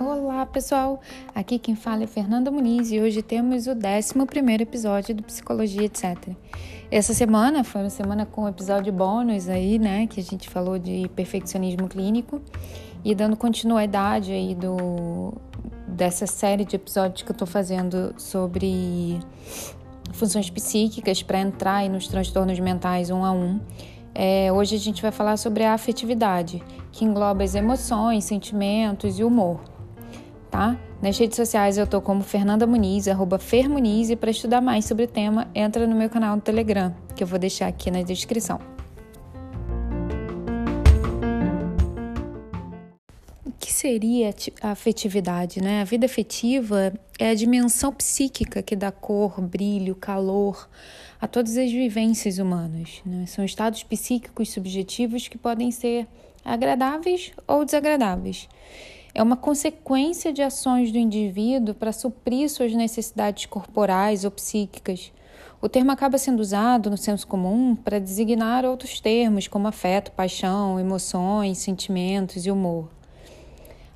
Olá pessoal, aqui quem fala é Fernanda Muniz e hoje temos o 11 episódio do Psicologia Etc. Essa semana foi uma semana com um episódio bônus aí, né, que a gente falou de perfeccionismo clínico e dando continuidade aí do, dessa série de episódios que eu tô fazendo sobre funções psíquicas para entrar aí nos transtornos mentais um a um. É, hoje a gente vai falar sobre a afetividade, que engloba as emoções, sentimentos e humor tá? Nas redes sociais eu tô como Fernanda Muniz, arroba Fermuniz, e para estudar mais sobre o tema, entra no meu canal no Telegram, que eu vou deixar aqui na descrição. O que seria a afetividade, né? A vida afetiva é a dimensão psíquica que dá cor, brilho, calor a todas as vivências humanas. Né? São estados psíquicos subjetivos que podem ser agradáveis ou desagradáveis é uma consequência de ações do indivíduo para suprir suas necessidades corporais ou psíquicas. O termo acaba sendo usado no senso comum para designar outros termos como afeto, paixão, emoções, sentimentos e humor.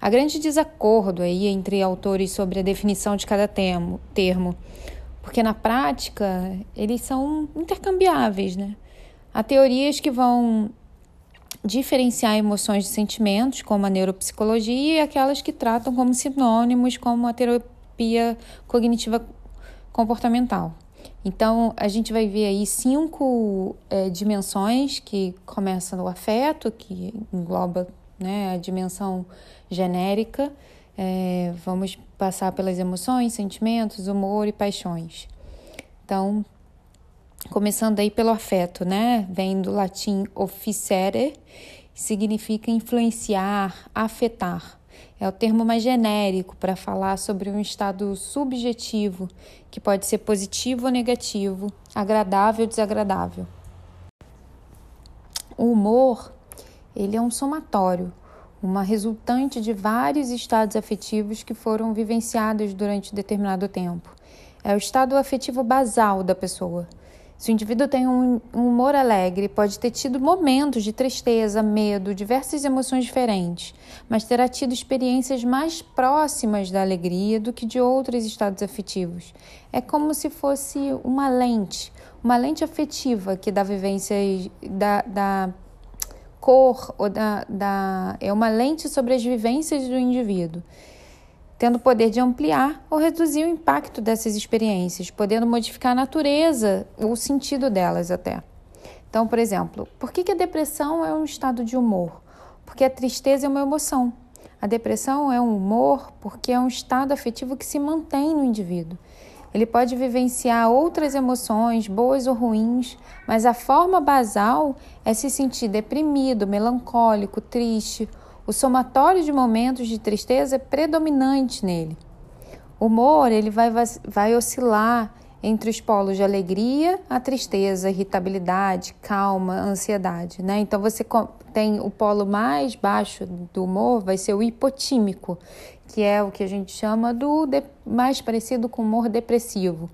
Há grande desacordo aí entre autores sobre a definição de cada termo, termo porque na prática eles são intercambiáveis, né? Há teorias que vão diferenciar emoções de sentimentos, como a neuropsicologia, e aquelas que tratam como sinônimos, como a terapia cognitiva comportamental. Então, a gente vai ver aí cinco é, dimensões que começam no afeto, que engloba né, a dimensão genérica. É, vamos passar pelas emoções, sentimentos, humor e paixões. Então, Começando aí pelo afeto, né? Vem do latim officere, significa influenciar, afetar. É o termo mais genérico para falar sobre um estado subjetivo, que pode ser positivo ou negativo, agradável ou desagradável. O humor, ele é um somatório, uma resultante de vários estados afetivos que foram vivenciados durante determinado tempo. É o estado afetivo basal da pessoa. Se o indivíduo tem um, humor alegre, pode ter tido momentos de tristeza, medo, diversas emoções diferentes, mas terá tido experiências mais próximas da alegria do que de outros estados afetivos. É como se fosse uma lente, uma lente afetiva que dá vivências da, da cor ou da, da. É uma lente sobre as vivências do indivíduo tendo poder de ampliar ou reduzir o impacto dessas experiências, podendo modificar a natureza ou o sentido delas até. Então, por exemplo, por que, a depressão é um estado de humor? Porque a tristeza é uma emoção. A depressão é um humor porque é um estado afetivo que se mantém no indivíduo. Ele pode vivenciar outras emoções, boas ou ruins, mas a forma basal é se sentir deprimido, melancólico, triste o somatório de momentos de tristeza é predominante nele. O humor ele vai, vai oscilar entre os polos de alegria, a tristeza, irritabilidade, calma, ansiedade, né? Então você tem o polo mais baixo do humor, vai ser o hipotímico, que é o que a gente chama do de, mais parecido com humor depressivo.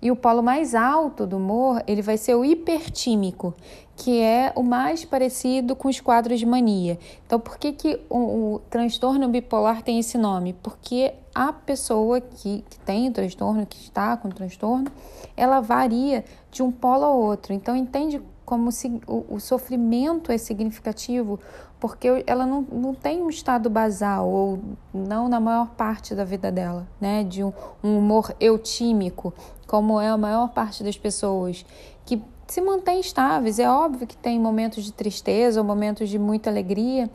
E o polo mais alto do humor, ele vai ser o hipertímico, que é o mais parecido com os quadros de mania. Então, por que, que o, o transtorno bipolar tem esse nome? Porque a pessoa que, que tem o transtorno, que está com o transtorno, ela varia de um polo ao outro. Então, entende como o, o sofrimento é significativo, porque ela não, não tem um estado basal, ou não na maior parte da vida dela, né? De um, um humor eutímico, como é a maior parte das pessoas, que se mantém estáveis. É óbvio que tem momentos de tristeza ou momentos de muita alegria,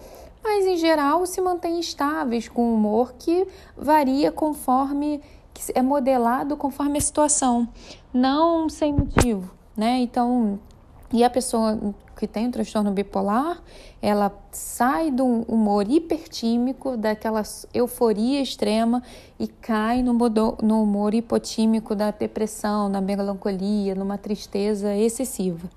mas em geral se mantém estáveis com um humor que varia conforme que é modelado conforme a situação, não sem motivo, né? Então, e a pessoa que tem o transtorno bipolar, ela sai do humor hipertímico, daquela euforia extrema e cai no, no humor hipotímico da depressão, na melancolia, numa tristeza excessiva.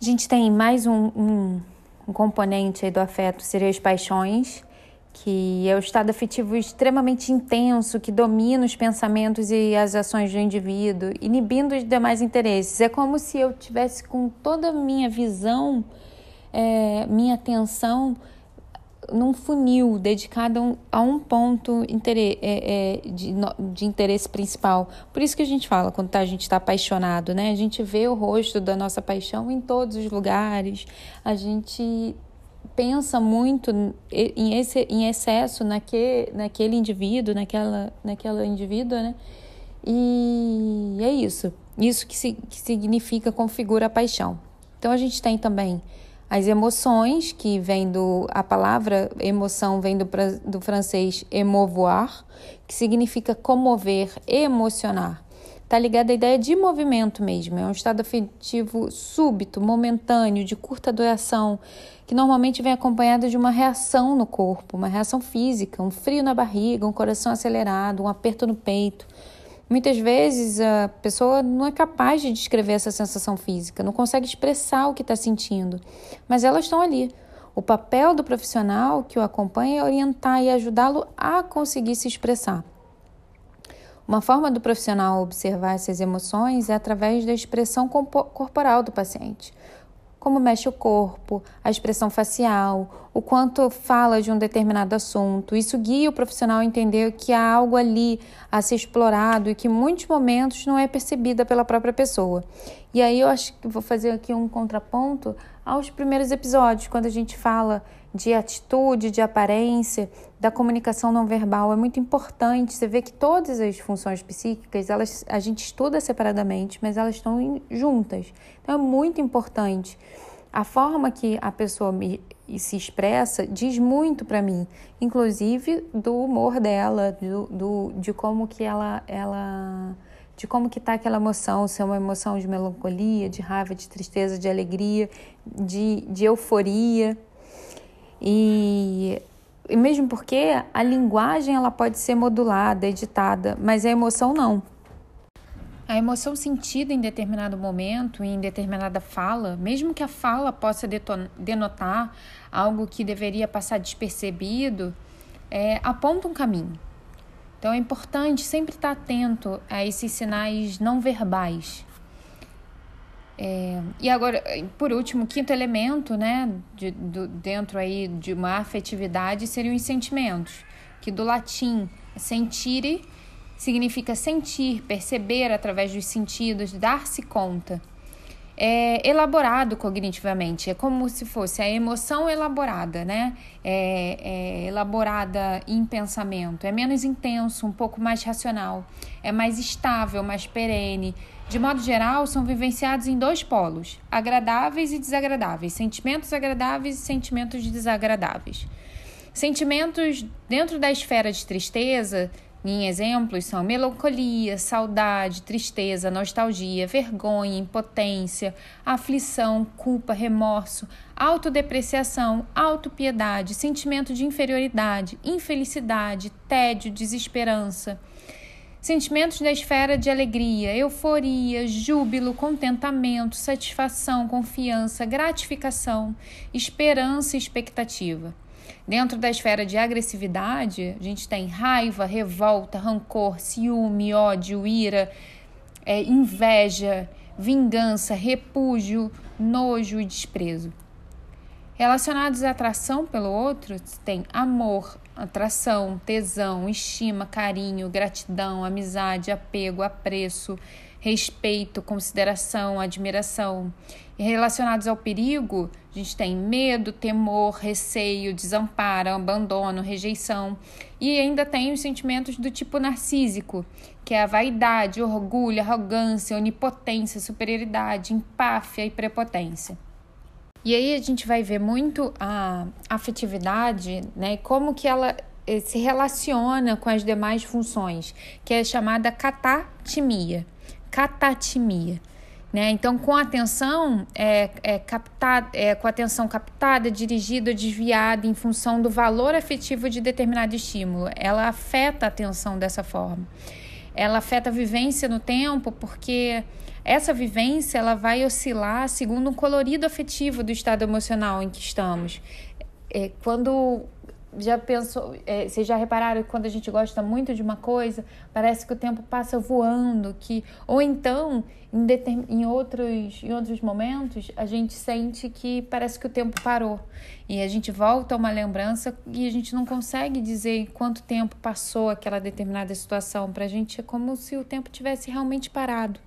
A gente tem mais um, um, um componente do afeto, seria as paixões, que é o estado afetivo extremamente intenso que domina os pensamentos e as ações do indivíduo, inibindo os demais interesses. É como se eu tivesse com toda a minha visão, é, minha atenção num funil dedicado a um ponto é, é, de, interesse principal. Por isso que a gente fala, quando tá, a gente está apaixonado, né? A gente vê o rosto da nossa paixão em todos os lugares, a gente pensa muito em, esse, em excesso naque, naquele indivíduo, naquela, naquela indivídua, né? E é isso. Isso que, se, que significa, configura a paixão. Então a gente tem também as emoções, que vem do. A palavra emoção vem do, do francês émouvoir, que significa comover, emocionar. Está ligado à ideia de movimento mesmo. É um estado afetivo súbito, momentâneo, de curta duração, que normalmente vem acompanhado de uma reação no corpo, uma reação física, um frio na barriga, um coração acelerado, um aperto no peito. Muitas vezes a pessoa não é capaz de descrever essa sensação física, não consegue expressar o que está sentindo, mas elas estão ali. O papel do profissional que o acompanha é orientar e ajudá-lo a conseguir se expressar. Uma forma do profissional observar essas emoções é através da expressão corporal do paciente como mexe o corpo, a expressão facial, o quanto fala de um determinado assunto. Isso guia o profissional a entender que há algo ali a ser explorado e que em muitos momentos não é percebida pela própria pessoa. E aí eu acho que vou fazer aqui um contraponto aos primeiros episódios, quando a gente fala de atitude, de aparência, da comunicação não verbal. É muito importante. Você vê que todas as funções psíquicas, elas, a gente estuda separadamente, mas elas estão juntas. Então é muito importante. A forma que a pessoa me, se expressa diz muito para mim, inclusive do humor dela, do, do, de como que ela, ela de como que está aquela emoção, se é uma emoção de melancolia, de raiva, de tristeza, de alegria, de, de euforia. E, e mesmo porque a linguagem ela pode ser modulada, editada, mas a emoção não. A emoção sentida em determinado momento, em determinada fala, mesmo que a fala possa denotar algo que deveria passar despercebido, é, aponta um caminho. Então é importante sempre estar atento a esses sinais não verbais. É, e agora, por último, o quinto elemento, né, de, do, dentro aí de uma afetividade seriam os sentimentos, que do latim sentire significa sentir, perceber através dos sentidos, dar-se conta. É elaborado cognitivamente, é como se fosse a emoção elaborada, né? É, é elaborada em pensamento, é menos intenso, um pouco mais racional, é mais estável, mais perene, de modo geral, são vivenciados em dois polos, agradáveis e desagradáveis, sentimentos agradáveis e sentimentos desagradáveis. Sentimentos dentro da esfera de tristeza, em exemplos, são melancolia, saudade, tristeza, nostalgia, vergonha, impotência, aflição, culpa, remorso, autodepreciação, autopiedade, sentimento de inferioridade, infelicidade, tédio, desesperança. Sentimentos da esfera de alegria, euforia, júbilo, contentamento, satisfação, confiança, gratificação, esperança e expectativa. Dentro da esfera de agressividade, a gente tem raiva, revolta, rancor, ciúme, ódio, ira, é, inveja, vingança, repúdio, nojo e desprezo. Relacionados à atração pelo outro, tem amor, atração, tesão, estima, carinho, gratidão, amizade, apego, apreço, respeito, consideração, admiração. E relacionados ao perigo, a gente tem medo, temor, receio, desamparo, abandono, rejeição. E ainda tem os sentimentos do tipo narcísico, que é a vaidade, orgulho, arrogância, onipotência, superioridade, empáfia e prepotência. E aí a gente vai ver muito a afetividade, né? Como que ela eh, se relaciona com as demais funções, que é chamada catatimia. Catatimia. Né? Então, com atenção é, é, captada, é, com atenção captada, dirigida, desviada em função do valor afetivo de determinado estímulo, ela afeta a atenção dessa forma. Ela afeta a vivência no tempo, porque essa vivência ela vai oscilar segundo um colorido afetivo do estado emocional em que estamos. É, quando já pensou, é, vocês já repararam que quando a gente gosta muito de uma coisa, parece que o tempo passa voando, que ou então em, em outros em outros momentos a gente sente que parece que o tempo parou e a gente volta a uma lembrança e a gente não consegue dizer quanto tempo passou aquela determinada situação. Para a gente é como se o tempo tivesse realmente parado.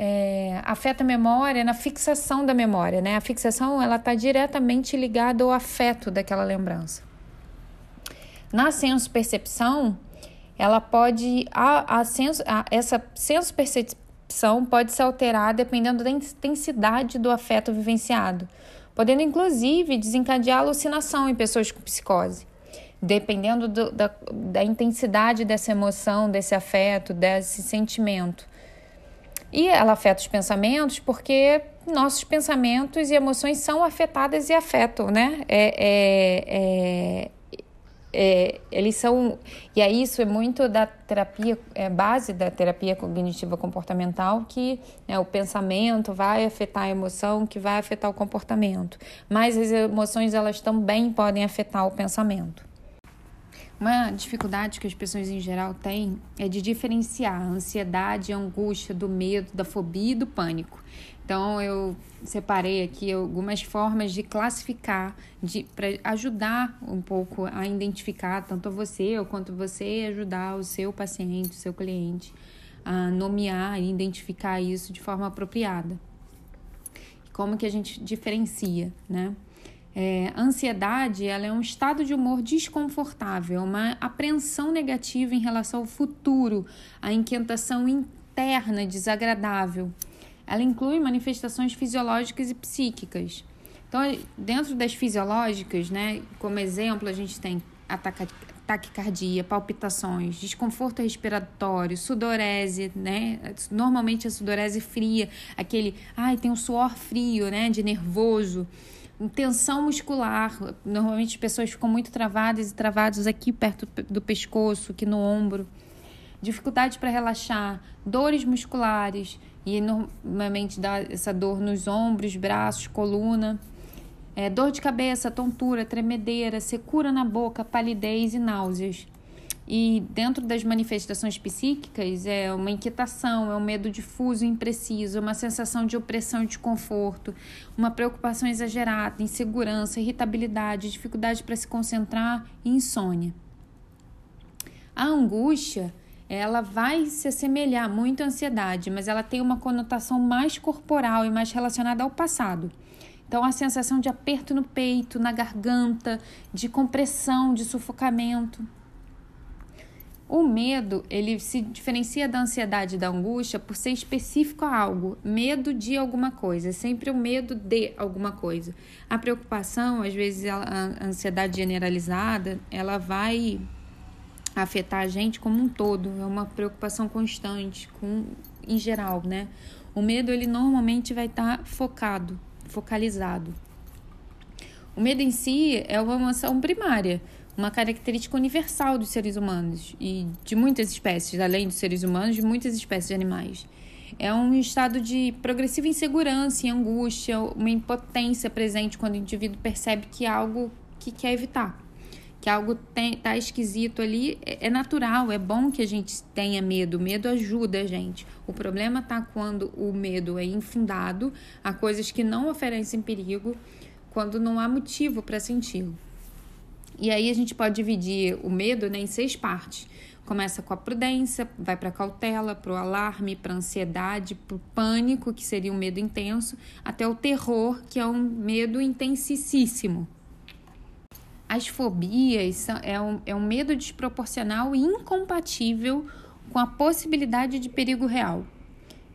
É, afeta a memória na fixação da memória, né? A fixação ela está diretamente ligada ao afeto daquela lembrança. Na senso-percepção, ela pode. A, a senso, a, essa senso-percepção pode se alterar dependendo da intensidade do afeto vivenciado, podendo inclusive desencadear alucinação em pessoas com psicose. Dependendo do, da, da intensidade dessa emoção, desse afeto, desse sentimento. E ela afeta os pensamentos porque nossos pensamentos e emoções são afetadas e afetam, né? É, é, é, é, eles são e aí isso é muito da terapia é, base da terapia cognitiva comportamental que né, o pensamento vai afetar a emoção que vai afetar o comportamento mas as emoções elas também podem afetar o pensamento uma dificuldade que as pessoas em geral têm é de diferenciar a ansiedade, a angústia do medo, da fobia e do pânico. Então eu separei aqui algumas formas de classificar, de para ajudar um pouco a identificar tanto você quanto você ajudar o seu paciente, o seu cliente a nomear e identificar isso de forma apropriada. Como que a gente diferencia, né? É, ansiedade ela é um estado de humor desconfortável, uma apreensão negativa em relação ao futuro, a inquietação interna desagradável. Ela inclui manifestações fisiológicas e psíquicas. Então, dentro das fisiológicas, né, como exemplo, a gente tem taquicardia, palpitações, desconforto respiratório, sudorese, né? Normalmente a sudorese fria, aquele, ai, tem um suor frio, né, de nervoso, tensão muscular. Normalmente as pessoas ficam muito travadas e travados aqui perto do pescoço, aqui no ombro. Dificuldade para relaxar, dores musculares, e normalmente dá essa dor nos ombros, braços, coluna. É, dor de cabeça, tontura, tremedeira, secura na boca, palidez e náuseas. E dentro das manifestações psíquicas é uma inquietação, é um medo difuso e impreciso, uma sensação de opressão e desconforto, uma preocupação exagerada, insegurança, irritabilidade, dificuldade para se concentrar e insônia. A angústia ela vai se assemelhar muito à ansiedade, mas ela tem uma conotação mais corporal e mais relacionada ao passado. Então, a sensação de aperto no peito, na garganta, de compressão, de sufocamento. O medo, ele se diferencia da ansiedade e da angústia por ser específico a algo, medo de alguma coisa, é sempre o medo de alguma coisa. A preocupação, às vezes a ansiedade generalizada, ela vai afetar a gente como um todo, é uma preocupação constante, com, em geral, né? O medo, ele normalmente vai estar tá focado, focalizado. O medo em si é uma emoção primária, uma característica universal dos seres humanos e de muitas espécies, além dos seres humanos, de muitas espécies de animais. É um estado de progressiva insegurança e angústia, uma impotência presente quando o indivíduo percebe que é algo que quer evitar que algo tem, tá esquisito ali, é, é natural, é bom que a gente tenha medo. O medo ajuda a gente. O problema tá quando o medo é infundado a coisas que não oferecem perigo, quando não há motivo para senti-lo. E aí a gente pode dividir o medo né, em seis partes. Começa com a prudência, vai para a cautela, para o alarme, para a ansiedade, para o pânico, que seria um medo intenso, até o terror, que é um medo intensíssimo. As fobias são, é, um, é um medo desproporcional e incompatível com a possibilidade de perigo real.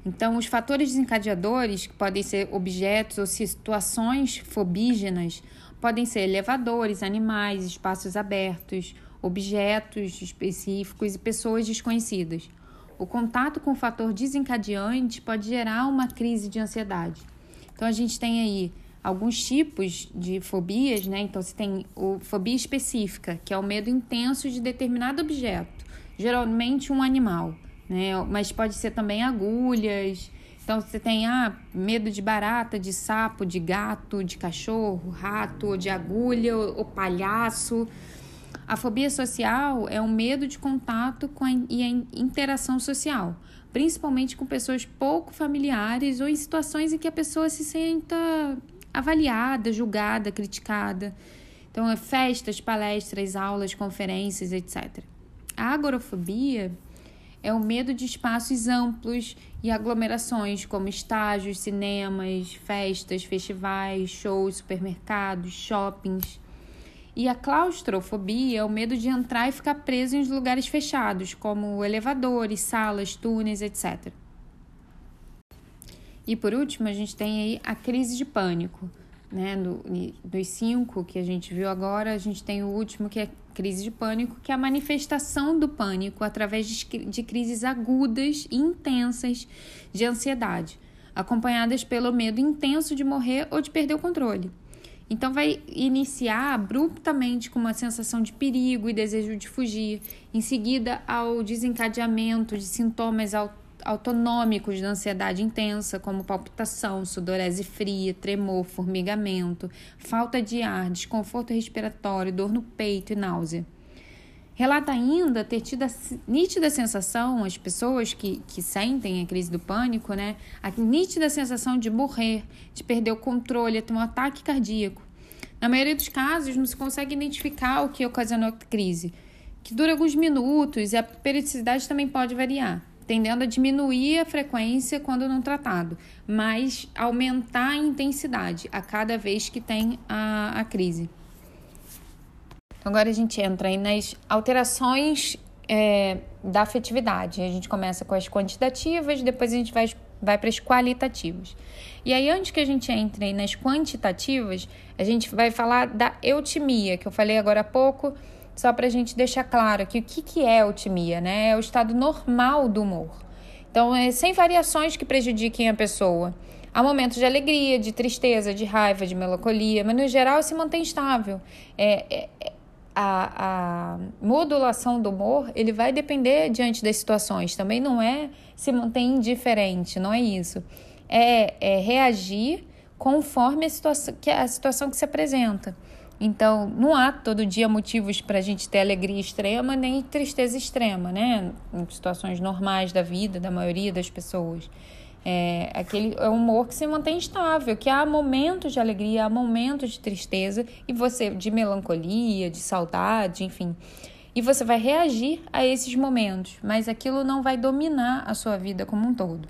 Então, os fatores desencadeadores, que podem ser objetos ou situações fobígenas, podem ser elevadores, animais, espaços abertos, objetos específicos e pessoas desconhecidas. O contato com o fator desencadeante pode gerar uma crise de ansiedade. Então, a gente tem aí alguns tipos de fobias, né? Então, você tem o fobia específica, que é o medo intenso de determinado objeto, geralmente um animal, né? Mas pode ser também agulhas, Então você tem ah, medo de barata, de sapo, de gato, de cachorro, rato, de agulha, ou palhaço. A fobia social é o medo de contato com a, e a interação social, principalmente com pessoas pouco familiares ou em situações em que a pessoa se senta avaliada, julgada, criticada. Então, é festas, palestras, aulas, conferências, etc. A agorafobia é o medo de espaços amplos e aglomerações, como estágios, cinemas, festas, festivais, shows, supermercados, shoppings. E a claustrofobia é o medo de entrar e ficar preso em lugares fechados, como elevadores, salas, túneis, etc. E por último, a gente tem aí a crise de pânico. Né? Do, dos cinco que a gente viu agora, a gente tem o último que é crise de pânico, que é a manifestação do pânico através de, de crises agudas e intensas de ansiedade, acompanhadas pelo medo intenso de morrer ou de perder o controle. Então, vai iniciar abruptamente com uma sensação de perigo e desejo de fugir, em seguida ao desencadeamento de sintomas autonômicos de ansiedade intensa, como palpitação, sudorese fria, tremor, formigamento, falta de ar, desconforto respiratório, dor no peito e náusea. Relata ainda ter tido a nítida sensação, as pessoas que, que sentem a crise do pânico, né? A nítida sensação de morrer, de perder o controle, ter um ataque cardíaco. Na maioria dos casos, não se consegue identificar o que ocasionou a crise, que dura alguns minutos e a periodicidade também pode variar, tendendo a diminuir a frequência quando não tratado, mas aumentar a intensidade a cada vez que tem a, a crise. Então, agora a gente entra aí nas alterações é, da afetividade. A gente começa com as quantitativas, depois a gente vai, vai para as qualitativas. E aí, antes que a gente entre nas quantitativas, a gente vai falar da eutimia, que eu falei agora há pouco, só para a gente deixar claro que o que, que é eutimia, né? É o estado normal do humor. Então, é sem variações que prejudiquem a pessoa. Há momentos de alegria, de tristeza, de raiva, de melancolia, mas no geral se mantém estável. É, é, é a, a modulação do humor ele vai depender diante das situações. Também não é se manter indiferente, não é isso. É, é reagir conforme a situação, que, a situação que se apresenta. Então, não há todo dia motivos para a gente ter alegria extrema nem tristeza extrema, né? Em situações normais da vida da maioria das pessoas. É, aquele é um humor que se mantém estável, que há momentos de alegria, há momentos de tristeza e você de melancolia, de saudade, enfim. E você vai reagir a esses momentos, mas aquilo não vai dominar a sua vida como um todo.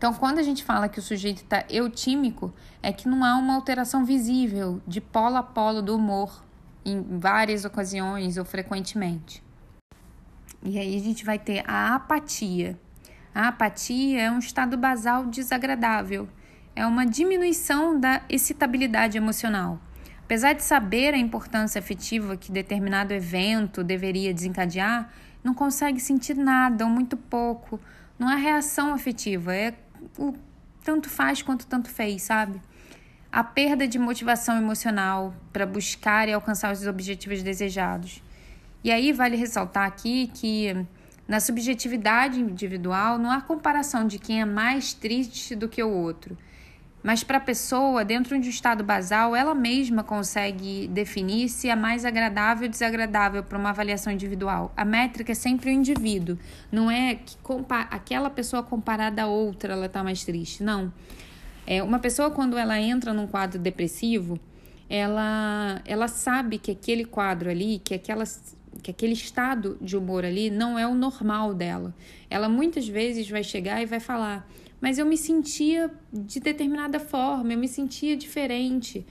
Então, quando a gente fala que o sujeito está eutímico, é que não há uma alteração visível de polo a polo do humor em várias ocasiões ou frequentemente. E aí a gente vai ter a apatia, a apatia é um estado basal desagradável, é uma diminuição da excitabilidade emocional. Apesar de saber a importância afetiva que determinado evento deveria desencadear, não consegue sentir nada ou muito pouco. Não há reação afetiva, é o tanto faz quanto tanto fez, sabe? A perda de motivação emocional para buscar e alcançar os objetivos desejados. E aí vale ressaltar aqui que na subjetividade individual, não há comparação de quem é mais triste do que o outro. Mas para a pessoa, dentro de um estado basal, ela mesma consegue definir se é mais agradável ou desagradável para uma avaliação individual. A métrica é sempre o indivíduo, não é que aquela pessoa comparada a outra ela está mais triste. Não. É, uma pessoa, quando ela entra num quadro depressivo, ela, ela sabe que aquele quadro ali, que aquela que aquele estado de humor ali não é o normal dela. Ela muitas vezes vai chegar e vai falar: Mas eu me sentia de determinada forma, eu me sentia diferente.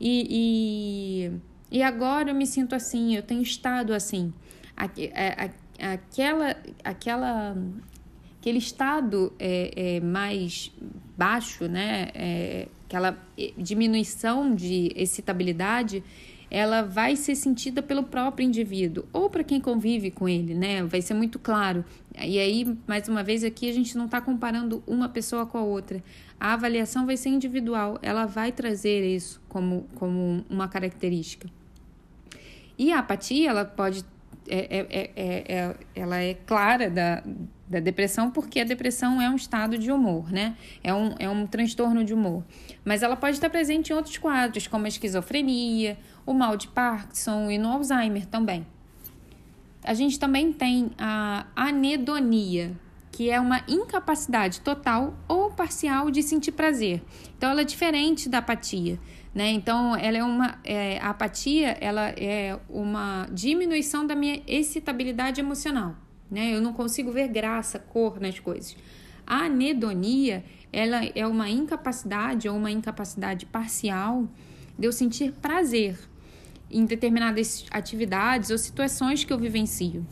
E, e, e agora eu me sinto assim, eu tenho estado assim. É, aquela, aquela, aquele estado é, é mais baixo, né? É, aquela diminuição de excitabilidade ela vai ser sentida pelo próprio indivíduo ou para quem convive com ele, né? Vai ser muito claro. E aí, mais uma vez, aqui a gente não está comparando uma pessoa com a outra. A avaliação vai ser individual, ela vai trazer isso como, como uma característica. E a apatia, ela pode. É, é, é, é ela é clara da, da depressão, porque a depressão é um estado de humor, né? É um, é um transtorno de humor. Mas ela pode estar presente em outros quadros, como a esquizofrenia, o mal de Parkinson e no Alzheimer também. A gente também tem a anedonia, que é uma incapacidade total ou parcial de sentir prazer. Então, ela é diferente da apatia. Né? Então, ela é uma, é, a apatia ela é uma diminuição da minha excitabilidade emocional. Né? Eu não consigo ver graça, cor nas coisas. A anedonia ela é uma incapacidade ou uma incapacidade parcial de eu sentir prazer em determinadas atividades ou situações que eu vivencio.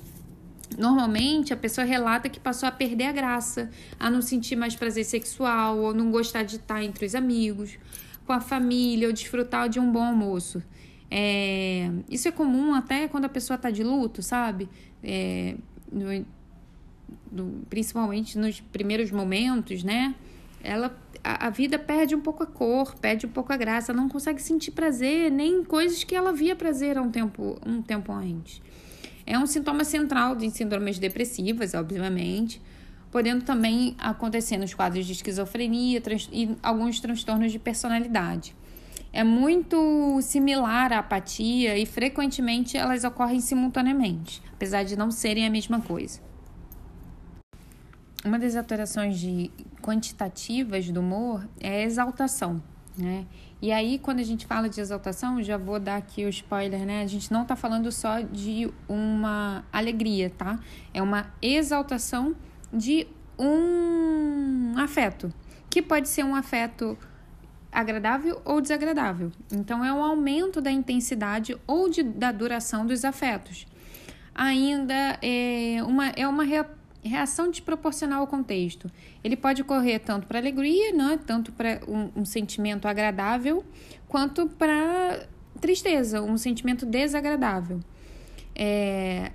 Normalmente a pessoa relata que passou a perder a graça, a não sentir mais prazer sexual ou não gostar de estar entre os amigos com a família ou desfrutar de um bom almoço. É, isso é comum até quando a pessoa está de luto, sabe? É, no, no, principalmente nos primeiros momentos, né? Ela, a, a, vida perde um pouco a cor, perde um pouco a graça, não consegue sentir prazer nem em coisas que ela via prazer há um tempo, um tempo antes. É um sintoma central de síndromes depressivas, obviamente podendo também acontecer nos quadros de esquizofrenia e alguns transtornos de personalidade. É muito similar à apatia e frequentemente elas ocorrem simultaneamente, apesar de não serem a mesma coisa. Uma das alterações de quantitativas do humor é a exaltação, né? E aí, quando a gente fala de exaltação, já vou dar aqui o spoiler, né? A gente não tá falando só de uma alegria, tá? É uma exaltação de um afeto, que pode ser um afeto agradável ou desagradável. Então, é um aumento da intensidade ou de, da duração dos afetos. Ainda é uma, é uma reação desproporcional ao contexto. Ele pode ocorrer tanto para alegria, né, tanto para um, um sentimento agradável, quanto para tristeza, um sentimento desagradável. É,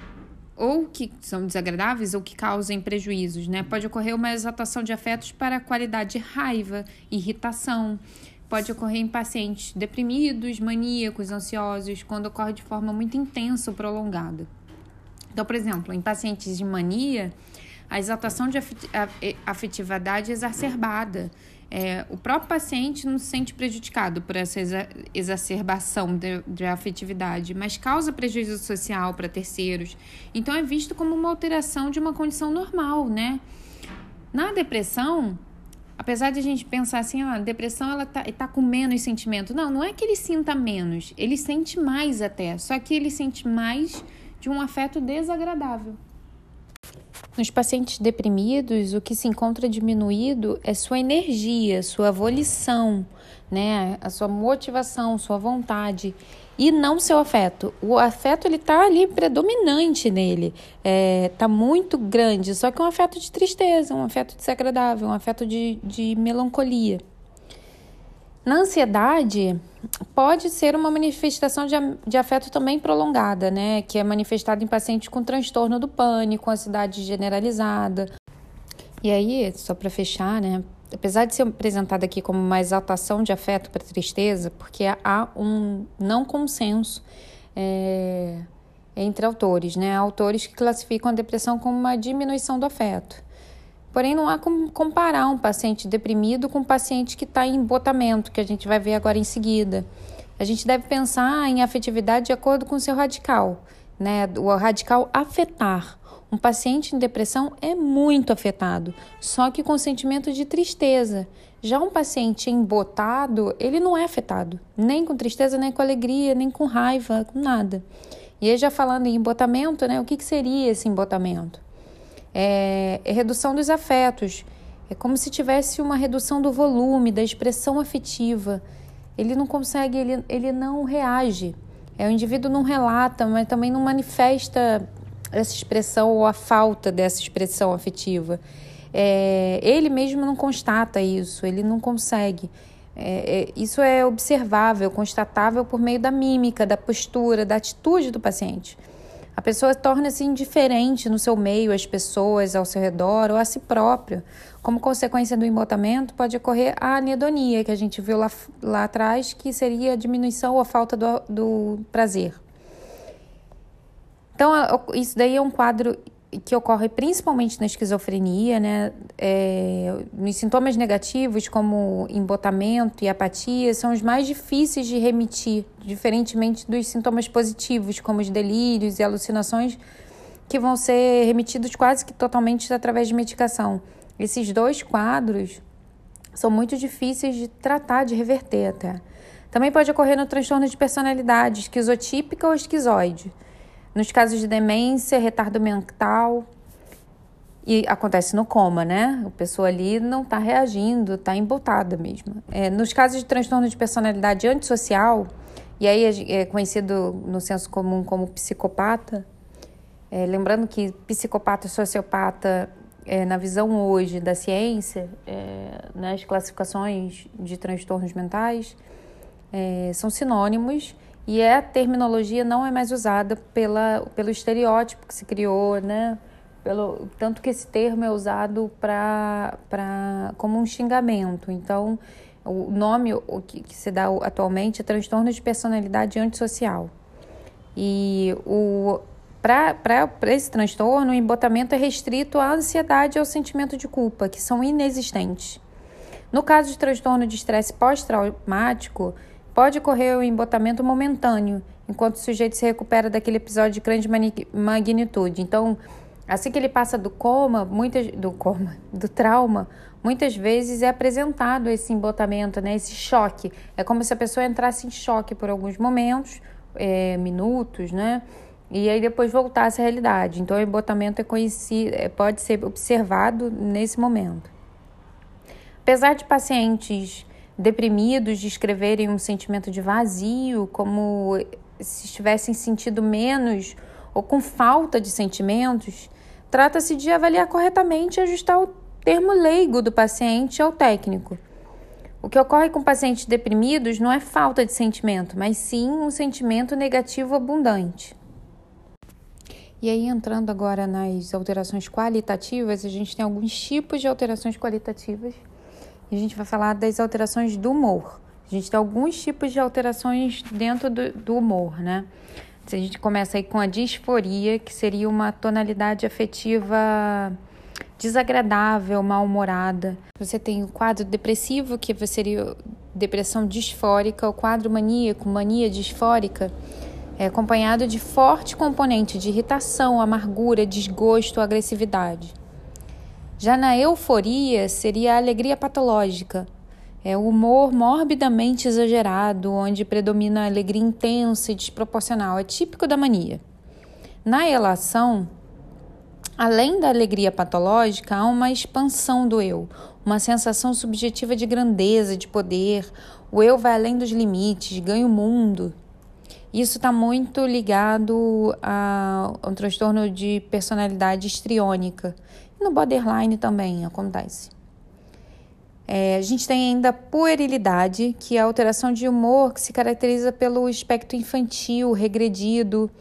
ou que são desagradáveis ou que causem prejuízos, né? Pode ocorrer uma exaltação de afetos para a qualidade de raiva, irritação. Pode ocorrer em pacientes deprimidos, maníacos, ansiosos, quando ocorre de forma muito intensa ou prolongada. Então, por exemplo, em pacientes de mania, a exaltação de afetividade exacerbada é, o próprio paciente não se sente prejudicado por essa exacerbação de, de afetividade, mas causa prejuízo social para terceiros. Então é visto como uma alteração de uma condição normal, né? Na depressão, apesar de a gente pensar assim, ah, a depressão ela tá, tá com menos sentimento. Não, não é que ele sinta menos, ele sente mais até, só que ele sente mais de um afeto desagradável. Nos pacientes deprimidos, o que se encontra diminuído é sua energia, sua volição, né? A sua motivação, sua vontade e não seu afeto. O afeto ele tá ali predominante nele, é, tá muito grande, só que é um afeto de tristeza, um afeto desagradável, um afeto de, de melancolia. Na ansiedade, pode ser uma manifestação de, de afeto também prolongada, né? Que é manifestada em pacientes com transtorno do pânico, ansiedade generalizada. E aí, só para fechar, né? Apesar de ser apresentada aqui como uma exaltação de afeto para tristeza, porque há um não consenso é, entre autores, né? Autores que classificam a depressão como uma diminuição do afeto. Porém, não há como comparar um paciente deprimido com um paciente que está em embotamento, que a gente vai ver agora em seguida. A gente deve pensar em afetividade de acordo com o seu radical, né? O radical afetar. Um paciente em depressão é muito afetado, só que com sentimento de tristeza. Já um paciente embotado, ele não é afetado, nem com tristeza, nem com alegria, nem com raiva, com nada. E aí, já falando em embotamento, né? O que, que seria esse embotamento? É, é redução dos afetos. É como se tivesse uma redução do volume, da expressão afetiva. Ele não consegue, ele, ele não reage. É, o indivíduo não relata, mas também não manifesta essa expressão ou a falta dessa expressão afetiva. É, ele mesmo não constata isso, ele não consegue. É, é, isso é observável, constatável por meio da mímica, da postura, da atitude do paciente. A pessoa torna-se indiferente no seu meio, às pessoas ao seu redor ou a si próprio. Como consequência do embotamento, pode ocorrer a anedonia, que a gente viu lá, lá atrás, que seria a diminuição ou a falta do, do prazer. Então, isso daí é um quadro que ocorre principalmente na esquizofrenia, né? É, nos sintomas negativos, como embotamento e apatia, são os mais difíceis de remitir, diferentemente dos sintomas positivos, como os delírios e alucinações, que vão ser remitidos quase que totalmente através de medicação. Esses dois quadros são muito difíceis de tratar, de reverter até. Também pode ocorrer no transtorno de personalidade, esquizotípica ou esquizoide. Nos casos de demência, retardo mental, e acontece no coma, né? A pessoa ali não está reagindo, está embotada mesmo. É, nos casos de transtorno de personalidade antissocial, e aí é, conhecido no senso comum como psicopata, é, lembrando que psicopata e sociopata, é, na visão hoje da ciência, é, nas classificações de transtornos mentais, é, são sinônimos e a terminologia não é mais usada pela, pelo estereótipo que se criou, né? Pelo, tanto que esse termo é usado pra, pra, como um xingamento. Então, o nome o que, que se dá atualmente é transtorno de personalidade antissocial. E o, para esse transtorno, o embotamento é restrito à ansiedade e ao sentimento de culpa, que são inexistentes. No caso de transtorno de estresse pós-traumático, Pode ocorrer o embotamento momentâneo, enquanto o sujeito se recupera daquele episódio de grande magnitude. Então, assim que ele passa do coma, muitas do coma, do trauma, muitas vezes é apresentado esse embotamento, né, esse choque. É como se a pessoa entrasse em choque por alguns momentos, é, minutos, né? E aí depois voltasse à realidade. Então, o embotamento é conhecido, é, pode ser observado nesse momento. Apesar de pacientes deprimidos descreverem um sentimento de vazio, como se estivessem sentindo menos ou com falta de sentimentos, trata-se de avaliar corretamente e ajustar o termo leigo do paciente ao técnico. O que ocorre com pacientes deprimidos não é falta de sentimento, mas sim um sentimento negativo abundante. E aí, entrando agora nas alterações qualitativas, a gente tem alguns tipos de alterações qualitativas e a gente vai falar das alterações do humor. A gente tem alguns tipos de alterações dentro do, do humor, né? A gente começa aí com a disforia, que seria uma tonalidade afetiva desagradável, mal-humorada. Você tem o quadro depressivo, que seria depressão disfórica, o quadro maníaco, mania disfórica, é acompanhado de forte componente de irritação, amargura, desgosto, agressividade. Já na euforia seria a alegria patológica, é o humor morbidamente exagerado, onde predomina a alegria intensa e desproporcional, é típico da mania. Na elação, além da alegria patológica, há uma expansão do eu, uma sensação subjetiva de grandeza, de poder. O eu vai além dos limites, ganha o mundo. Isso está muito ligado a, um transtorno de personalidade histriônica, no borderline também acontece. É, a gente tem ainda a puerilidade, que é a alteração de humor que se caracteriza pelo aspecto infantil, regredido.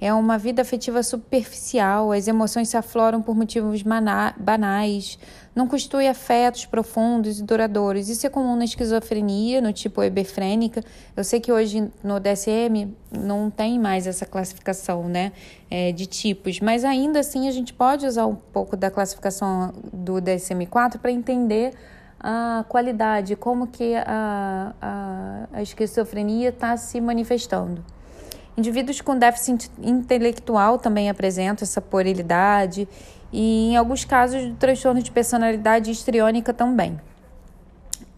É uma vida afetiva superficial, as emoções se afloram por motivos banais, não constitui afetos profundos e duradouros. Isso é comum na esquizofrenia, no tipo hebefrênica. Eu sei que hoje no DSM não tem mais essa classificação né, é, de tipos, mas ainda assim a gente pode usar um pouco da classificação do DSM-4 para entender a qualidade, como que a, a, a esquizofrenia está se manifestando. Indivíduos com déficit intelectual também apresentam essa puerilidade e, em alguns casos, de transtorno de personalidade histriônica também.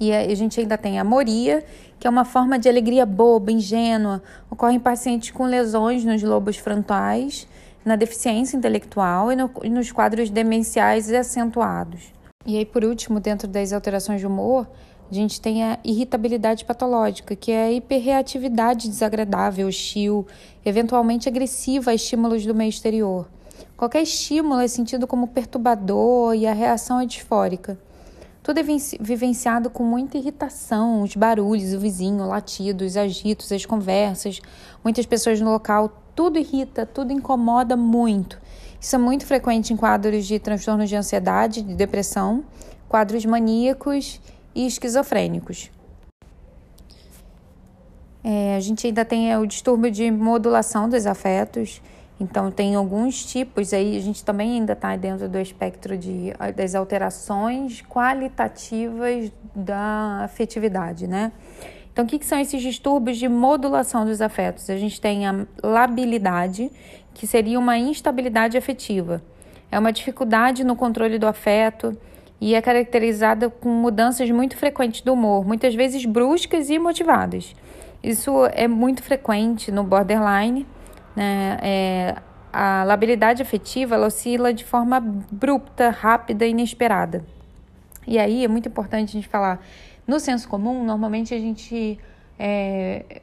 E a gente ainda tem a moria, que é uma forma de alegria boba, ingênua, ocorre em pacientes com lesões nos lobos frontais, na deficiência intelectual e, no, e nos quadros demenciais acentuados. E aí, por último, dentro das alterações de humor, a gente tem a irritabilidade patológica, que é a hiperreatividade desagradável, hostil, eventualmente agressiva a estímulos do meio exterior. Qualquer estímulo é sentido como perturbador e a reação é disfórica. Tudo é vivenciado com muita irritação, os barulhos, o vizinho, o latido, os agitos, as conversas, muitas pessoas no local, tudo irrita, tudo incomoda muito. Isso é muito frequente em quadros de transtornos de ansiedade, de depressão, quadros maníacos e esquizofrênicos. É, a gente ainda tem é, o distúrbio de modulação dos afetos. Então, tem alguns tipos aí, a gente também ainda está dentro do espectro de, das alterações qualitativas da afetividade, né? Então, o que, que são esses distúrbios de modulação dos afetos? A gente tem a labilidade, que seria uma instabilidade afetiva. É uma dificuldade no controle do afeto e é caracterizada com mudanças muito frequentes do humor, muitas vezes bruscas e motivadas. Isso é muito frequente no borderline. Né? É, a labilidade afetiva ela oscila de forma abrupta, rápida e inesperada. E aí é muito importante a gente falar. No senso comum, normalmente a gente é,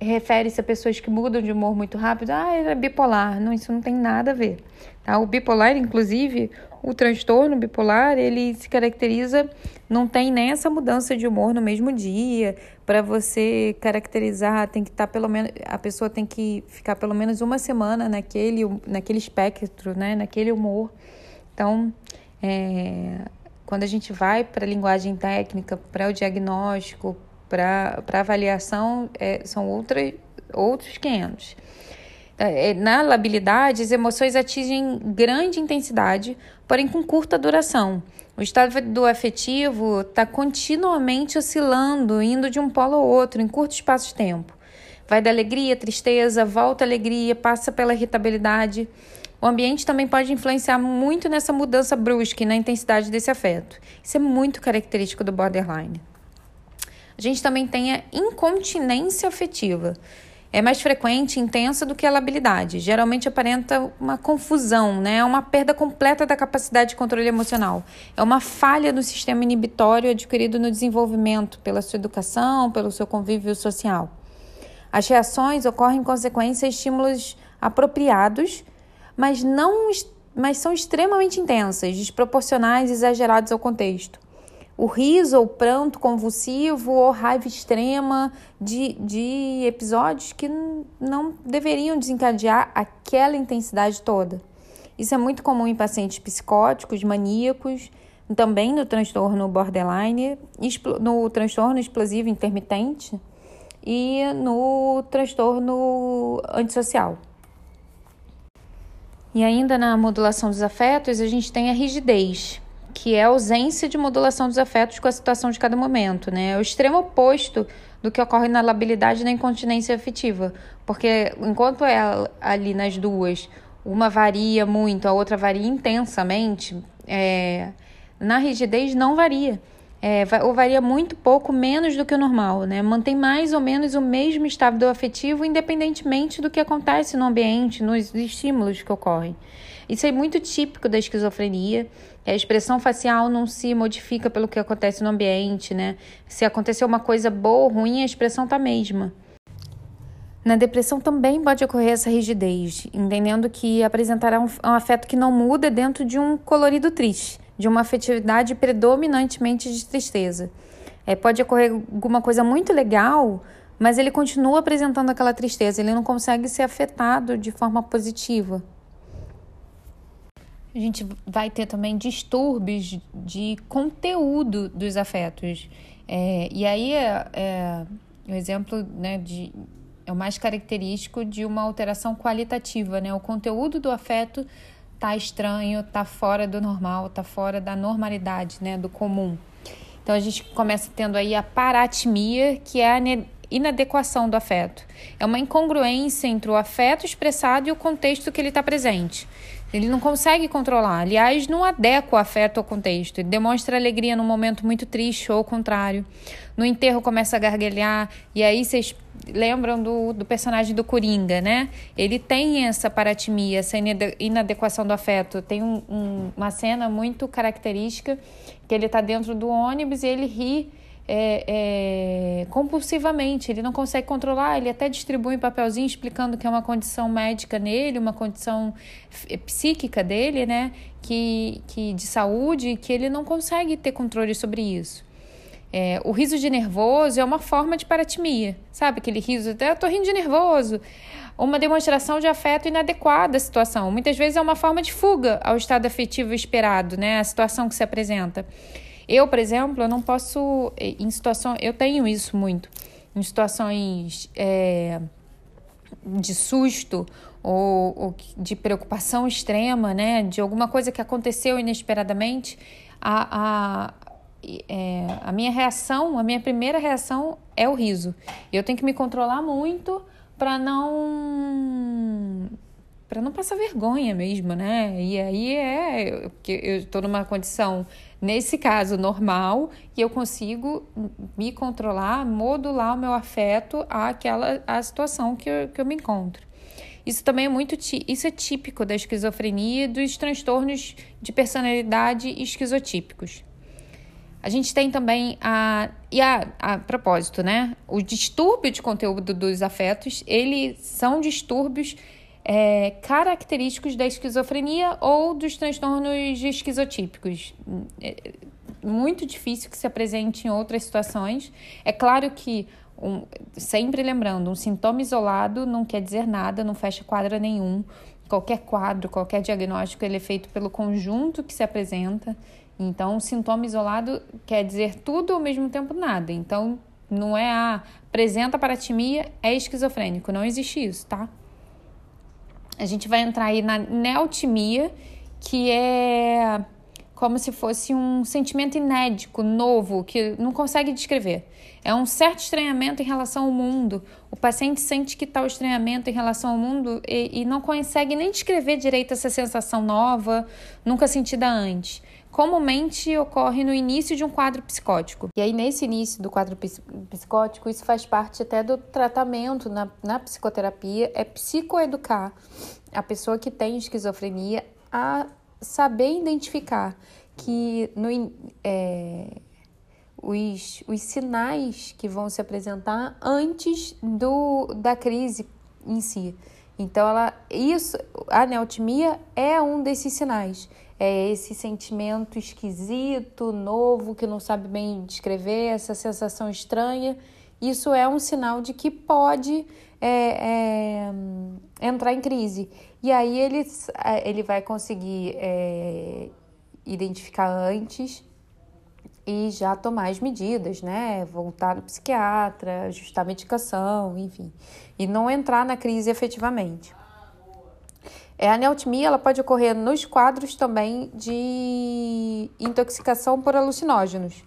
refere-se a pessoas que mudam de humor muito rápido. Ah, é bipolar. Não, isso não tem nada a ver. Tá? O bipolar, inclusive, o transtorno bipolar, ele se caracteriza, não tem nem essa mudança de humor no mesmo dia. Para você caracterizar, tem que estar tá pelo menos a pessoa tem que ficar pelo menos uma semana naquele naquele espectro, né, naquele humor. Então, é, quando a gente vai para a linguagem técnica, para o diagnóstico, para avaliação, é, são outra, outros 500. É, na labilidade, as emoções atingem grande intensidade, porém com curta duração. O estado do afetivo está continuamente oscilando, indo de um polo ao outro, em curto espaço de tempo. Vai da alegria, tristeza, volta à alegria, passa pela irritabilidade. O ambiente também pode influenciar muito nessa mudança brusca e na intensidade desse afeto. Isso é muito característico do borderline. A gente também tem a incontinência afetiva. É mais frequente e intensa do que a labilidade. Geralmente aparenta uma confusão, né? É uma perda completa da capacidade de controle emocional. É uma falha no sistema inibitório adquirido no desenvolvimento, pela sua educação, pelo seu convívio social. As reações ocorrem em consequência a estímulos apropriados, mas não mas são extremamente intensas, desproporcionais e exagerados ao contexto o riso ou pranto convulsivo ou raiva extrema de, de episódios que não deveriam desencadear aquela intensidade toda. Isso é muito comum em pacientes psicóticos, maníacos, também no transtorno borderline, no transtorno explosivo intermitente e no transtorno antissocial. E ainda na modulação dos afetos, a gente tem a rigidez, que é a ausência de modulação dos afetos com a situação de cada momento, né? É o extremo oposto do que ocorre na labilidade e na incontinência afetiva, porque enquanto é ali nas duas, uma varia muito, a outra varia intensamente, é, na rigidez não varia. É, ou varia muito pouco, menos do que o normal, né? Mantém mais ou menos o mesmo estado afetivo, independentemente do que acontece no ambiente, nos estímulos que ocorrem. Isso é muito típico da esquizofrenia. A expressão facial não se modifica pelo que acontece no ambiente, né? Se aconteceu uma coisa boa ou ruim, a expressão tá a mesma. Na depressão também pode ocorrer essa rigidez, entendendo que apresentará um, um afeto que não muda dentro de um colorido triste, de uma afetividade predominantemente de tristeza. É, pode ocorrer alguma coisa muito legal, mas ele continua apresentando aquela tristeza, ele não consegue ser afetado de forma positiva. A gente vai ter também distúrbios de conteúdo dos afetos. É, e aí é, é o exemplo né, de, é o mais característico de uma alteração qualitativa. Né? O conteúdo do afeto tá estranho, tá fora do normal, tá fora da normalidade, né, do comum. Então a gente começa tendo aí a paratimia, que é a inadequação do afeto. É uma incongruência entre o afeto expressado e o contexto que ele está presente. Ele não consegue controlar. Aliás, não adequa o afeto ao contexto. Ele demonstra alegria num momento muito triste ou ao contrário. No enterro começa a gargalhar. E aí vocês lembram do, do personagem do Coringa, né? Ele tem essa paratimia, essa inadequação do afeto. Tem um, um, uma cena muito característica que ele está dentro do ônibus e ele ri é, é, compulsivamente, ele não consegue controlar, ele até distribui um papelzinho explicando que é uma condição médica nele, uma condição psíquica dele, né, que, que de saúde, que ele não consegue ter controle sobre isso. É, o riso de nervoso é uma forma de paratimia, sabe? Aquele riso, até eu tô rindo de nervoso. Uma demonstração de afeto inadequada à situação. Muitas vezes é uma forma de fuga ao estado afetivo esperado, né? A situação que se apresenta. Eu, por exemplo, eu não posso, em situação, eu tenho isso muito, em situações é, de susto ou, ou, de preocupação extrema, né, de alguma coisa que aconteceu inesperadamente, a, a, é, a minha reação, a minha primeira reação é o riso. Eu tenho que me controlar muito para não para não passar vergonha mesmo, né? E aí é que eu estou numa condição nesse caso normal e eu consigo me controlar, modular o meu afeto àquela à situação que eu, que eu me encontro. Isso também é muito isso é típico da esquizofrenia e dos transtornos de personalidade esquizotípicos. A gente tem também a. E a, a propósito, né? O distúrbio de conteúdo dos afetos, eles são distúrbios é, característicos da esquizofrenia ou dos transtornos esquizotípicos. É muito difícil que se apresente em outras situações. É claro que, um, sempre lembrando, um sintoma isolado não quer dizer nada, não fecha quadro nenhum. Qualquer quadro, qualquer diagnóstico, ele é feito pelo conjunto que se apresenta. Então, um sintoma isolado quer dizer tudo ao mesmo tempo nada. Então, não é a ah, apresenta paratimia, é esquizofrênico. Não existe isso, tá? A gente vai entrar aí na neotimia, que é como se fosse um sentimento inédito, novo, que não consegue descrever. É um certo estranhamento em relação ao mundo. O paciente sente que tal estranhamento em relação ao mundo e, e não consegue nem descrever direito essa sensação nova, nunca sentida antes comumente ocorre no início de um quadro psicótico. E aí, nesse início do quadro psicótico, isso faz parte até do tratamento na, na psicoterapia, é psicoeducar a pessoa que tem esquizofrenia a saber identificar que no, é, os, os sinais que vão se apresentar antes do, da crise em si. Então, ela, isso, a neotimia é um desses sinais é esse sentimento esquisito, novo, que não sabe bem descrever, essa sensação estranha, isso é um sinal de que pode é, é, entrar em crise. E aí ele, ele vai conseguir é, identificar antes e já tomar as medidas, né? Voltar no psiquiatra, ajustar a medicação, enfim. E não entrar na crise efetivamente. É, a neutmia ela pode ocorrer nos quadros também de intoxicação por alucinógenos.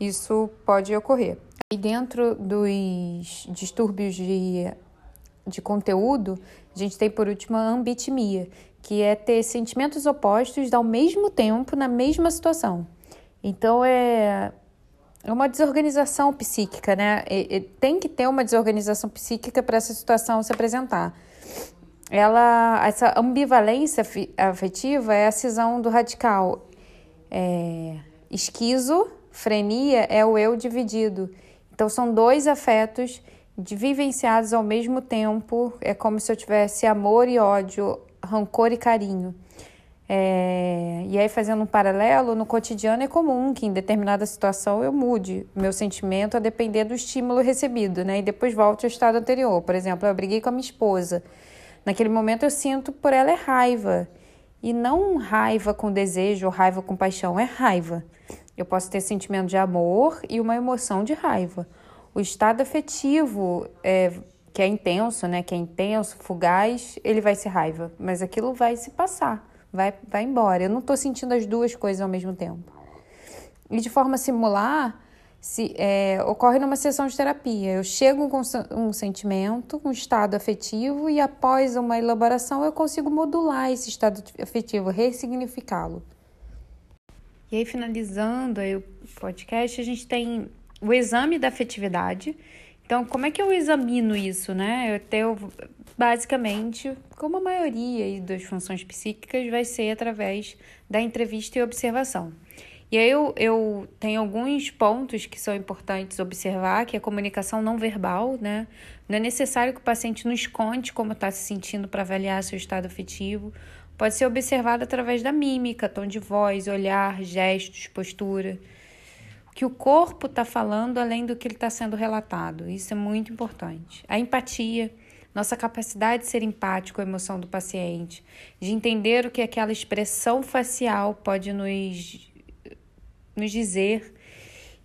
Isso pode ocorrer. E dentro dos distúrbios de, de conteúdo, a gente tem por último a ambitimia, que é ter sentimentos opostos ao mesmo tempo na mesma situação. Então é, é uma desorganização psíquica, né? E, e tem que ter uma desorganização psíquica para essa situação se apresentar ela, essa ambivalência afetiva é a cisão do radical. É, esquizofrenia é o eu dividido. Então, são dois afetos vivenciados ao mesmo tempo. É como se eu tivesse amor e ódio, rancor e carinho. É, e aí, fazendo um paralelo, no cotidiano é comum que em determinada situação eu mude meu sentimento a depender do estímulo recebido, né? E depois volte ao estado anterior. Por exemplo, eu briguei com a minha esposa. Naquele momento eu sinto por ela é raiva. E não raiva com desejo ou raiva com paixão, é raiva. Eu posso ter sentimento de amor e uma emoção de raiva. O estado afetivo, é, que é intenso, né, que é intenso, fugaz, ele vai ser raiva. Mas aquilo vai se passar, vai, vai embora. Eu não estou sentindo as duas coisas ao mesmo tempo. E de forma similar, se, é, ocorre numa sessão de terapia. Eu chego com um sentimento, um estado afetivo, e após uma elaboração eu consigo modular esse estado afetivo, ressignificá-lo. E aí, finalizando aí o podcast, a gente tem o exame da afetividade. Então, como é que eu examino isso, né? Eu tenho, basicamente, como a maioria das funções psíquicas, vai ser através da entrevista e observação. E aí eu, eu tenho alguns pontos que são importantes observar, que é a comunicação não verbal, né? Não é necessário que o paciente nos conte como está se sentindo para avaliar seu estado afetivo. Pode ser observado através da mímica, tom de voz, olhar, gestos, postura. O que o corpo está falando além do que ele está sendo relatado. Isso é muito importante. A empatia, nossa capacidade de ser empático com a emoção do paciente, de entender o que aquela expressão facial pode nos nos dizer,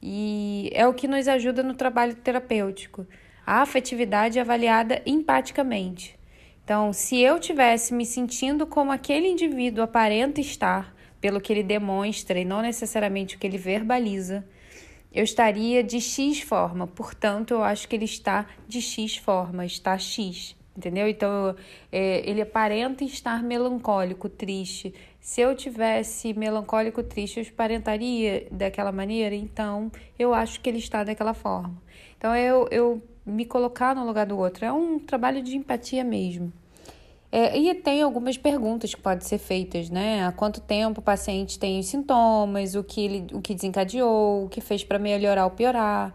e é o que nos ajuda no trabalho terapêutico. A afetividade é avaliada empaticamente. Então, se eu tivesse me sentindo como aquele indivíduo aparenta estar, pelo que ele demonstra e não necessariamente o que ele verbaliza, eu estaria de X forma. Portanto, eu acho que ele está de X forma, está X. Entendeu? Então, é, ele aparenta estar melancólico, triste. Se eu tivesse melancólico, triste, eu aparentaria daquela maneira. Então, eu acho que ele está daquela forma. Então, eu, eu me colocar no lugar do outro. É um trabalho de empatia mesmo. É, e tem algumas perguntas que podem ser feitas, né? Há quanto tempo o paciente tem os sintomas, o que, ele, o que desencadeou, o que fez para melhorar ou piorar.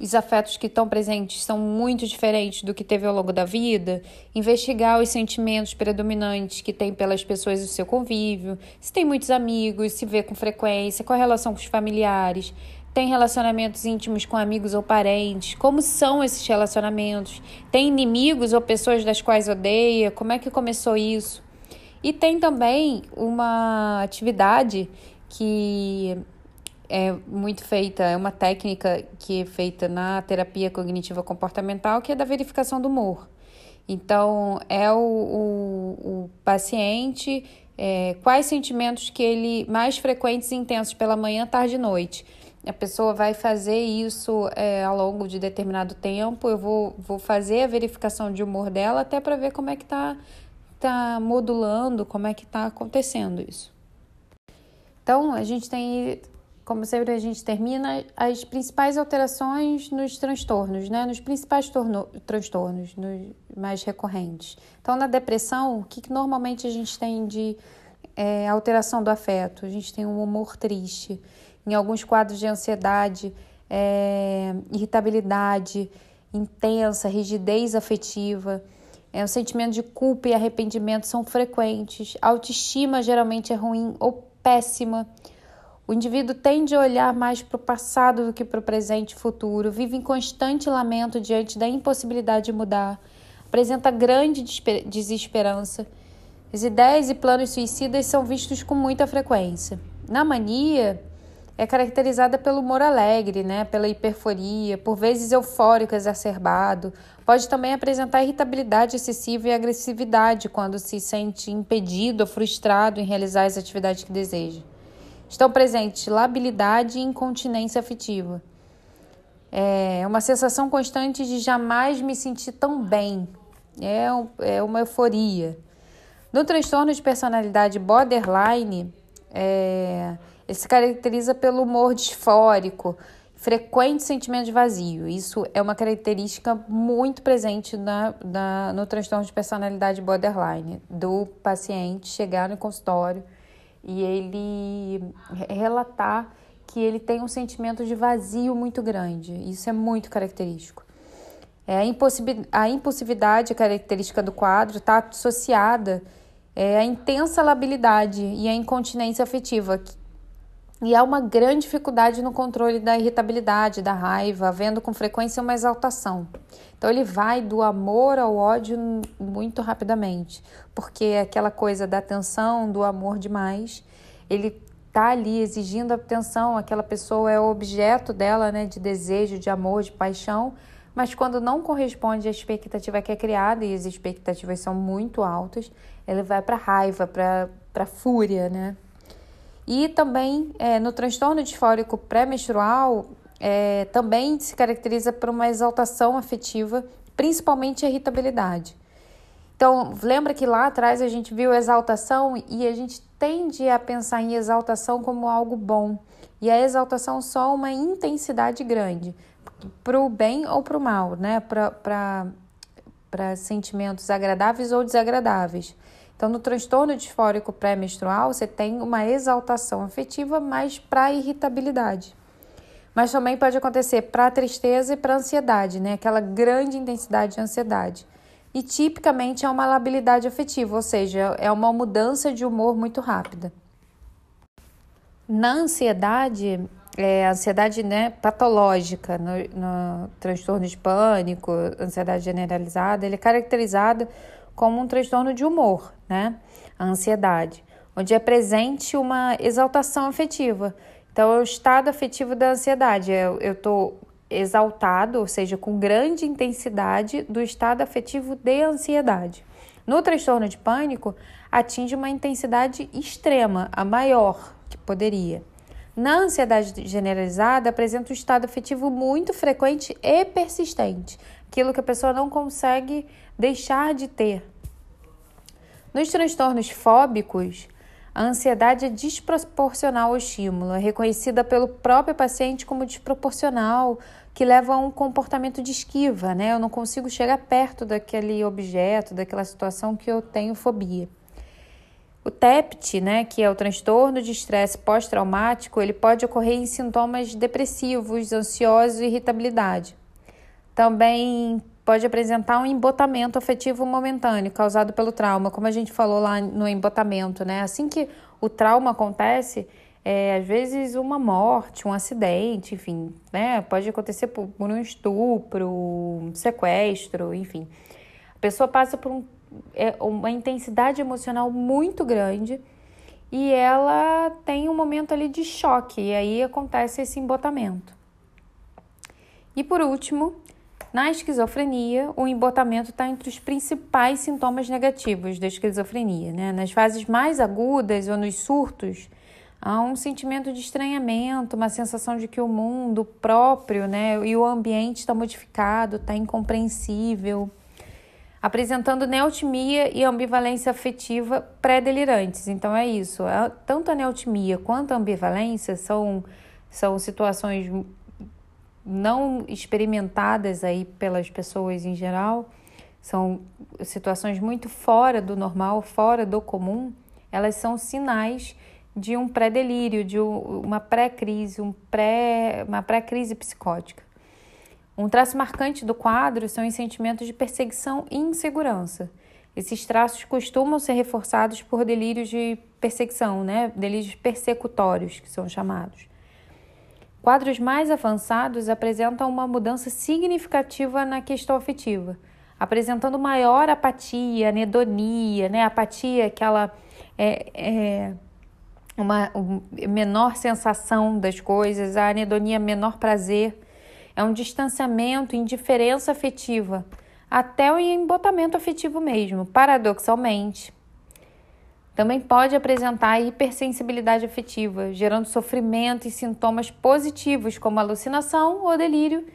Os afetos que estão presentes são muito diferentes do que teve ao longo da vida. Investigar os sentimentos predominantes que tem pelas pessoas do seu convívio. Se tem muitos amigos, se vê com frequência, qual a relação com os familiares tem relacionamentos íntimos com amigos ou parentes? Como são esses relacionamentos? Tem inimigos ou pessoas das quais odeia? Como é que começou isso? E tem também uma atividade que é muito feita, é uma técnica que é feita na terapia cognitiva comportamental, que é da verificação do humor. Então, é o, o, o paciente, é, quais sentimentos que ele mais frequentes e intensos pela manhã, tarde e noite a pessoa vai fazer isso é, ao longo de determinado tempo. Eu vou, vou fazer a verificação de humor dela até para ver como é que está tá modulando, como é que está acontecendo isso. Então, a gente tem, como sempre, a gente termina as principais alterações nos transtornos, né? Nos principais torno, transtornos, nos mais recorrentes. Então, na depressão, o que, que normalmente a gente tem de é, alteração do afeto? A gente tem um humor triste em alguns quadros de ansiedade, é, irritabilidade intensa, rigidez afetiva, é, o sentimento de culpa e arrependimento são frequentes, a autoestima geralmente é ruim ou péssima. O indivíduo tende a olhar mais para o passado do que para o presente e futuro, vive em constante lamento diante da impossibilidade de mudar, apresenta grande desesperança. As ideias e planos suicidas são vistos com muita frequência. Na mania, é caracterizada pelo humor alegre, né, pela hiperforia, por vezes eufórico exacerbado. Pode também apresentar irritabilidade excessiva e agressividade quando se sente impedido ou frustrado em realizar as atividades que deseja. Estão presentes labilidade e incontinência afetiva. É uma sensação constante de jamais me sentir tão bem. É, é uma euforia. No transtorno de personalidade borderline, é, ele se caracteriza pelo humor disfórico, frequente sentimento de vazio. Isso é uma característica muito presente na, na, no transtorno de personalidade borderline, do paciente chegar no consultório e ele relatar que ele tem um sentimento de vazio muito grande. Isso é muito característico. É, a, impulsividade, a característica do quadro, está associada é, à intensa labilidade e à incontinência afetiva, e há uma grande dificuldade no controle da irritabilidade, da raiva, havendo com frequência uma exaltação. Então ele vai do amor ao ódio muito rapidamente, porque é aquela coisa da atenção, do amor demais, ele tá ali exigindo atenção, aquela pessoa é o objeto dela, né, de desejo, de amor, de paixão, mas quando não corresponde à expectativa que é criada, e as expectativas são muito altas, ele vai para raiva, para fúria, né? E também é, no transtorno disfórico pré-menstrual, é, também se caracteriza por uma exaltação afetiva, principalmente a irritabilidade. Então, lembra que lá atrás a gente viu exaltação e a gente tende a pensar em exaltação como algo bom. E a exaltação só uma intensidade grande, para o bem ou para o mal, né? Para sentimentos agradáveis ou desagradáveis. Então, no transtorno disfórico pré-menstrual, você tem uma exaltação afetiva mais para irritabilidade. Mas também pode acontecer para tristeza e para ansiedade, né? Aquela grande intensidade de ansiedade. E tipicamente é uma labilidade afetiva, ou seja, é uma mudança de humor muito rápida. Na ansiedade, é, ansiedade né, patológica, no, no transtorno de pânico, ansiedade generalizada, ele é caracterizado como um transtorno de humor, né? A ansiedade, onde é presente uma exaltação afetiva. Então, é o estado afetivo da ansiedade. Eu, tô exaltado, ou seja, com grande intensidade do estado afetivo de ansiedade. No transtorno de pânico, atinge uma intensidade extrema, a maior que poderia. Na ansiedade generalizada, apresenta um estado afetivo muito frequente e persistente, aquilo que a pessoa não consegue deixar de ter. Nos transtornos fóbicos, a ansiedade é desproporcional ao estímulo, é reconhecida pelo próprio paciente como desproporcional, que leva a um comportamento de esquiva, né? Eu não consigo chegar perto daquele objeto, daquela situação que eu tenho fobia. O TEPT, né, que é o transtorno de estresse pós-traumático, ele pode ocorrer em sintomas depressivos, ansiosos e irritabilidade. Também pode apresentar um embotamento afetivo momentâneo causado pelo trauma, como a gente falou lá no embotamento, né? Assim que o trauma acontece, é, às vezes uma morte, um acidente, enfim, né? Pode acontecer por, por um estupro, um sequestro, enfim. A pessoa passa por um, é, uma intensidade emocional muito grande e ela tem um momento ali de choque, e aí acontece esse embotamento. E por último, na esquizofrenia, o embotamento está entre os principais sintomas negativos da esquizofrenia. Né? Nas fases mais agudas ou nos surtos, há um sentimento de estranhamento, uma sensação de que o mundo próprio né, e o ambiente está modificado, está incompreensível, apresentando neotimia e ambivalência afetiva pré-delirantes. Então é isso, é, tanto a neotimia quanto a ambivalência são, são situações não experimentadas aí pelas pessoas em geral, são situações muito fora do normal, fora do comum, elas são sinais de um pré-delírio, de uma pré-crise, um pré, uma pré-crise psicótica. Um traço marcante do quadro são os sentimentos de perseguição e insegurança. Esses traços costumam ser reforçados por delírios de perseguição, né? delírios persecutórios, que são chamados. Quadros mais avançados apresentam uma mudança significativa na questão afetiva, apresentando maior apatia, anedonia, né? Apatia, aquela é, é uma um, menor sensação das coisas, a anedonia, menor prazer, é um distanciamento, indiferença afetiva, até o embotamento afetivo mesmo, paradoxalmente. Também pode apresentar hipersensibilidade afetiva, gerando sofrimento e sintomas positivos, como alucinação ou delírio,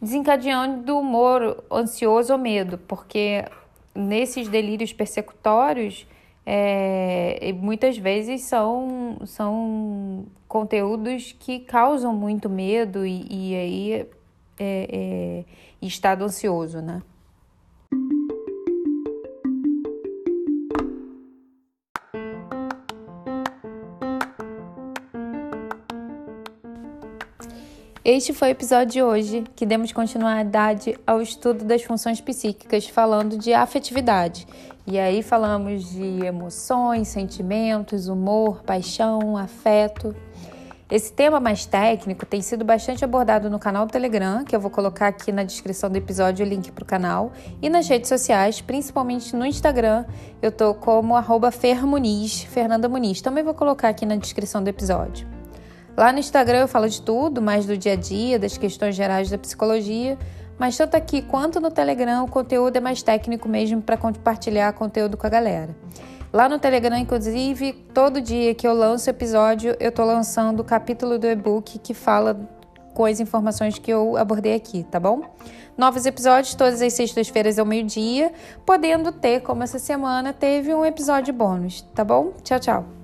desencadeando humor ansioso ou medo, porque nesses delírios persecutórios, é, muitas vezes são, são conteúdos que causam muito medo e, e aí é, é, estado ansioso, né? Este foi o episódio de hoje, que demos continuidade ao estudo das funções psíquicas, falando de afetividade. E aí falamos de emoções, sentimentos, humor, paixão, afeto. Esse tema mais técnico tem sido bastante abordado no canal do Telegram, que eu vou colocar aqui na descrição do episódio o link para o canal, e nas redes sociais, principalmente no Instagram, eu tô como arroba Fernanda Muniz. Também vou colocar aqui na descrição do episódio. Lá no Instagram eu falo de tudo, mais do dia a dia, das questões gerais da psicologia, mas tanto aqui quanto no Telegram o conteúdo é mais técnico mesmo para compartilhar conteúdo com a galera. Lá no Telegram, inclusive, todo dia que eu lanço episódio, eu estou lançando o capítulo do e-book que fala com as informações que eu abordei aqui, tá bom? Novos episódios todas as sextas-feiras ao meio-dia, podendo ter, como essa semana, teve um episódio bônus, tá bom? Tchau, tchau!